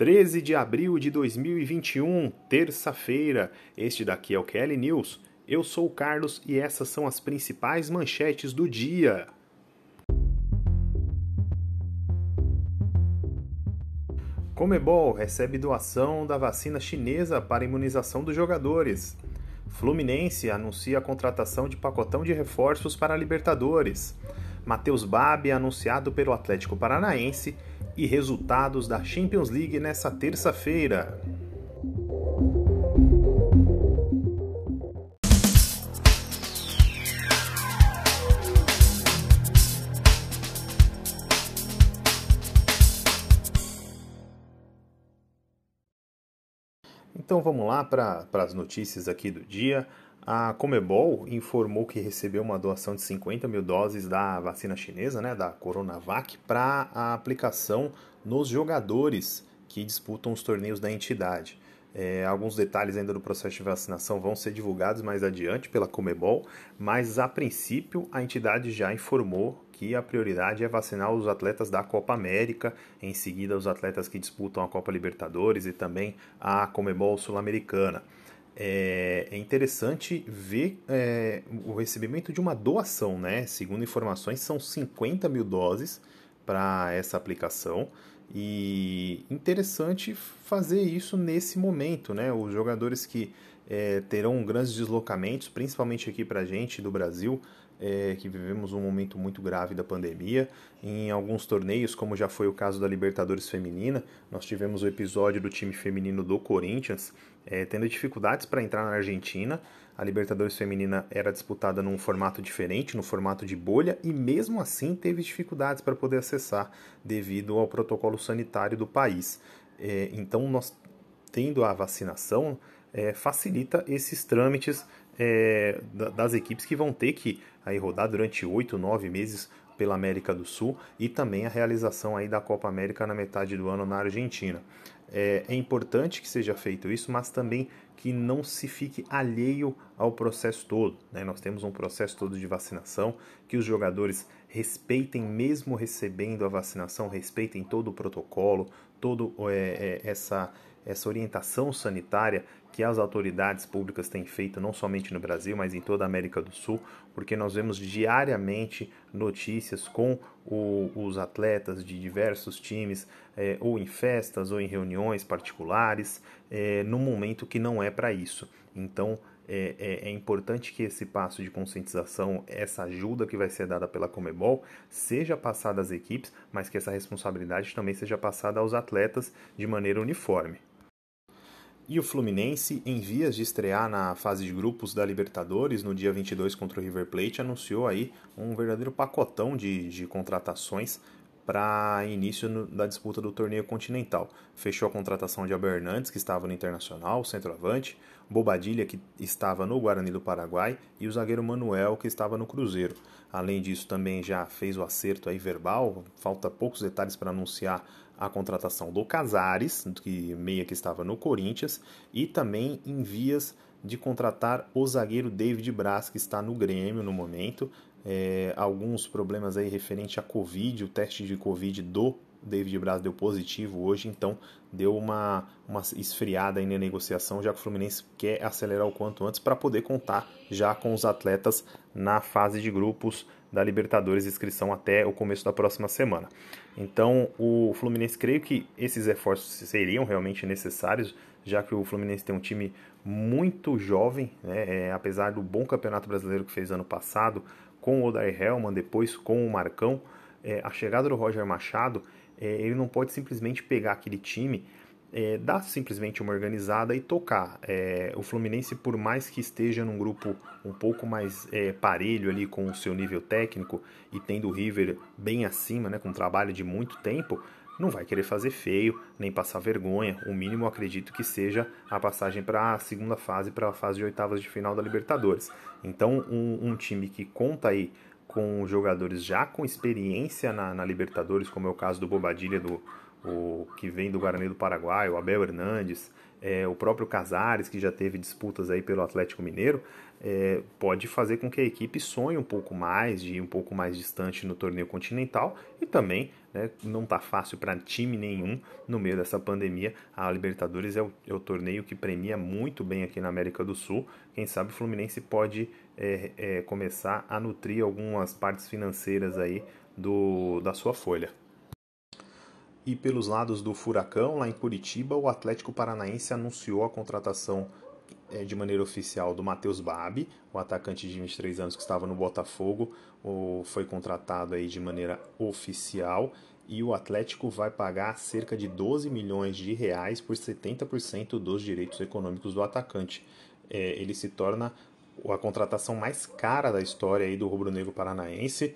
13 de abril de 2021, terça-feira. Este daqui é o Kelly News. Eu sou o Carlos e essas são as principais manchetes do dia. Comebol recebe doação da vacina chinesa para imunização dos jogadores. Fluminense anuncia a contratação de pacotão de reforços para a Libertadores. Matheus Babi anunciado pelo Atlético Paranaense e resultados da Champions League nessa terça-feira. Então vamos lá para as notícias aqui do dia. A Comebol informou que recebeu uma doação de 50 mil doses da vacina chinesa, né, da Coronavac, para a aplicação nos jogadores que disputam os torneios da entidade. É, alguns detalhes ainda do processo de vacinação vão ser divulgados mais adiante pela Comebol, mas a princípio a entidade já informou que a prioridade é vacinar os atletas da Copa América, em seguida os atletas que disputam a Copa Libertadores e também a Comebol Sul-Americana é, é interessante ver é, o recebimento de uma doação, né? Segundo informações, são 50 mil doses para essa aplicação e interessante fazer isso nesse momento, né? Os jogadores que é, terão grandes deslocamentos, principalmente aqui para a gente do Brasil, é, que vivemos um momento muito grave da pandemia. Em alguns torneios, como já foi o caso da Libertadores Feminina, nós tivemos o episódio do time feminino do Corinthians é, tendo dificuldades para entrar na Argentina. A Libertadores Feminina era disputada num formato diferente, no formato de bolha, e mesmo assim teve dificuldades para poder acessar devido ao protocolo sanitário do país. É, então, nós tendo a vacinação, é, facilita esses trâmites é, das equipes que vão ter que aí rodar durante oito, nove meses pela América do Sul e também a realização aí da Copa América na metade do ano na Argentina. É, é, importante que seja feito isso, mas também que não se fique alheio ao processo todo. Né? Nós temos um processo todo de vacinação, que os jogadores respeitem, mesmo recebendo a vacinação, respeitem todo o protocolo, toda é, é, essa essa orientação sanitária que as autoridades públicas têm feito não somente no Brasil, mas em toda a América do Sul, porque nós vemos diariamente notícias com o, os atletas de diversos times, é, ou em festas ou em reuniões particulares, é, no momento que não é para isso. Então, é, é, é, importante que esse passo de conscientização, essa ajuda que vai ser dada pela Comebol, seja passada às equipes, mas que essa responsabilidade também seja passada aos atletas de maneira uniforme. E o Fluminense, em vias de estrear na fase de grupos da Libertadores no dia 22 contra o River Plate, anunciou aí um verdadeiro pacotão de, de contratações para início no, da disputa do torneio continental. Fechou a contratação de Abernantes, que estava no Internacional, centroavante, Bobadilha, que estava no Guarani do Paraguai, e o zagueiro Manuel, que estava no Cruzeiro. Além disso, também já fez o acerto aí verbal, falta poucos detalhes para anunciar a contratação do Casares, que meia que estava no Corinthians, e também em vias de contratar o zagueiro David Braz, que está no Grêmio no momento. É, alguns problemas aí referente à Covid, o teste de Covid do David Braz deu positivo hoje, então deu uma, uma esfriada aí na negociação, já que o Fluminense quer acelerar o quanto antes para poder contar já com os atletas na fase de grupos da Libertadores, inscrição até o começo da próxima semana. Então, o Fluminense, creio que esses esforços seriam realmente necessários, já que o Fluminense tem um time muito jovem, né? é, apesar do bom campeonato brasileiro que fez ano passado, com o Odair Helman, depois com o Marcão, é, a chegada do Roger Machado, é, ele não pode simplesmente pegar aquele time é, dar simplesmente uma organizada e tocar. É, o Fluminense, por mais que esteja num grupo um pouco mais é, parelho ali com o seu nível técnico e tendo o River bem acima, né, com um trabalho de muito tempo, não vai querer fazer feio nem passar vergonha. O mínimo, acredito que seja a passagem para a segunda fase, para a fase de oitavas de final da Libertadores. Então, um, um time que conta aí com jogadores já com experiência na, na Libertadores, como é o caso do Bobadilha do o que vem do Guarani do Paraguai, o Abel Hernandes, é, o próprio Casares, que já teve disputas aí pelo Atlético Mineiro, é, pode fazer com que a equipe sonhe um pouco mais, de ir um pouco mais distante no torneio continental e também né, não está fácil para time nenhum no meio dessa pandemia. A Libertadores é o, é o, torneio que premia muito bem aqui na América do Sul. Quem sabe o Fluminense pode é, é, começar a nutrir algumas partes financeiras aí do, da sua folha. E pelos lados do Furacão, lá em Curitiba, o Atlético Paranaense anunciou a contratação é, de maneira oficial do Matheus Babi, o atacante de 23 anos que estava no Botafogo, foi contratado aí de maneira oficial e o Atlético vai pagar cerca de 12 milhões de reais por 70% dos direitos econômicos do atacante. É, ele se torna a contratação mais cara da história aí do rubro-negro paranaense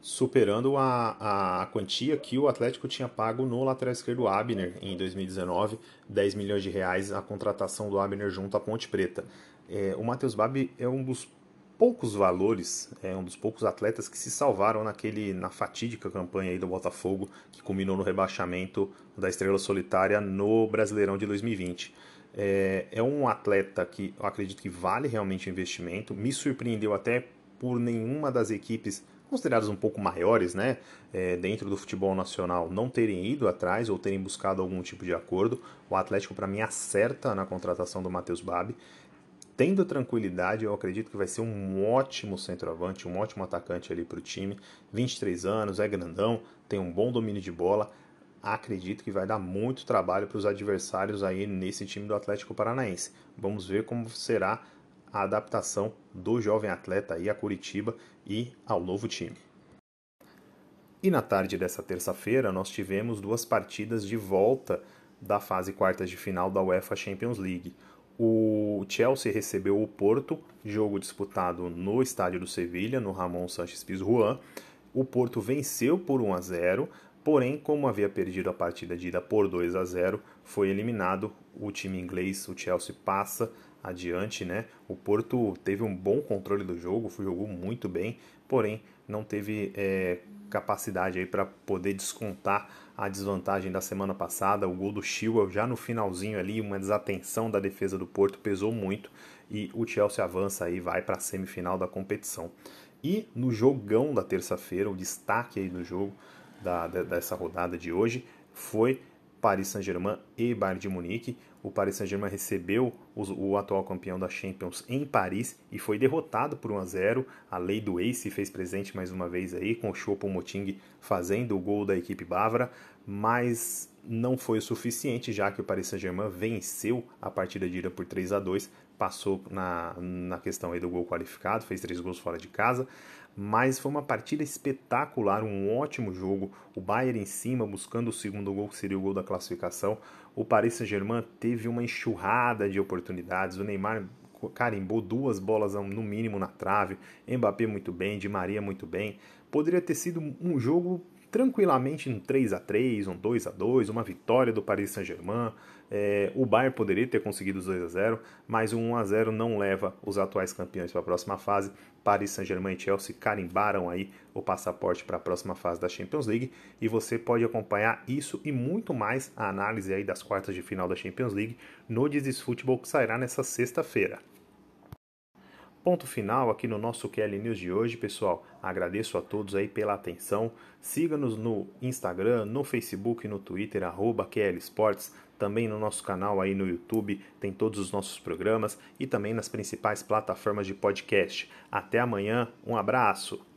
superando a, a quantia que o Atlético tinha pago no lateral esquerdo Abner em 2019, 10 milhões de reais a contratação do Abner junto à Ponte Preta. É, o Matheus Babi é um dos poucos valores, é um dos poucos atletas que se salvaram naquele na fatídica campanha aí do Botafogo que culminou no rebaixamento da Estrela Solitária no Brasileirão de 2020. É, é um atleta que eu acredito que vale realmente o investimento. Me surpreendeu até por nenhuma das equipes considerados um pouco maiores, né, é, dentro do futebol nacional, não terem ido atrás ou terem buscado algum tipo de acordo. O Atlético, para mim, acerta na contratação do Matheus Babi. Tendo tranquilidade, eu acredito que vai ser um ótimo centroavante, um ótimo atacante ali para o time. 23 anos, é grandão, tem um bom domínio de bola. Acredito que vai dar muito trabalho para os adversários aí nesse time do Atlético Paranaense. Vamos ver como será a adaptação do jovem atleta aí a Curitiba e ao novo time. E na tarde dessa terça-feira nós tivemos duas partidas de volta da fase quartas de final da UEFA Champions League. O Chelsea recebeu o Porto, jogo disputado no estádio do Sevilha, no Ramon Sanches Pizjuan. O Porto venceu por 1 a 0, porém, como havia perdido a partida de ida por 2 a 0, foi eliminado. O time inglês, o Chelsea, passa adiante, né? O Porto teve um bom controle do jogo, jogou muito bem, porém não teve é, capacidade aí para poder descontar a desvantagem da semana passada. O gol do Chilwell já no finalzinho ali, uma desatenção da defesa do Porto pesou muito e o Chelsea avança aí, vai para a semifinal da competição. E no jogão da terça-feira, o destaque aí do jogo da, dessa rodada de hoje foi Paris Saint-Germain e Bayern de Munique. O Paris Saint-Germain recebeu o, o, atual campeão da Champions em Paris e foi derrotado por 1 a 0. A lei do Ace fez presente mais uma vez aí com o Choupo-Moting fazendo o gol da equipe bávara, mas não foi o suficiente já que o Paris Saint-Germain venceu a partida de ida por 3 a 2, passou na, na questão aí do gol qualificado, fez três gols fora de casa mas foi uma partida espetacular, um ótimo jogo. O Bayern em cima, buscando o segundo gol, que seria o gol da classificação. O Paris Saint-Germain teve uma enxurrada de oportunidades. O Neymar carimbou duas bolas no mínimo na trave. Mbappé muito bem, Di Maria muito bem. Poderia ter sido um jogo tranquilamente um 3 a 3 um 2 a 2 uma vitória do Paris Saint-Germain. É, o Bayern poderia ter conseguido os 2 a 0 mas o 1 a 0 não leva os atuais campeões para a próxima fase. Paris Saint-Germain e Chelsea carimbaram aí o passaporte para a próxima fase da Champions League e você pode acompanhar isso e muito mais a análise aí das quartas de final da Champions League no Dizis Futebol que sairá nessa sexta-feira. Ponto final aqui no nosso QL News de hoje, pessoal. Agradeço a todos aí pela atenção. Siga-nos no Instagram, no Facebook no Twitter, arroba QL Sports. Também no nosso canal aí no YouTube tem todos os nossos programas e também nas principais plataformas de podcast. Até amanhã, um abraço!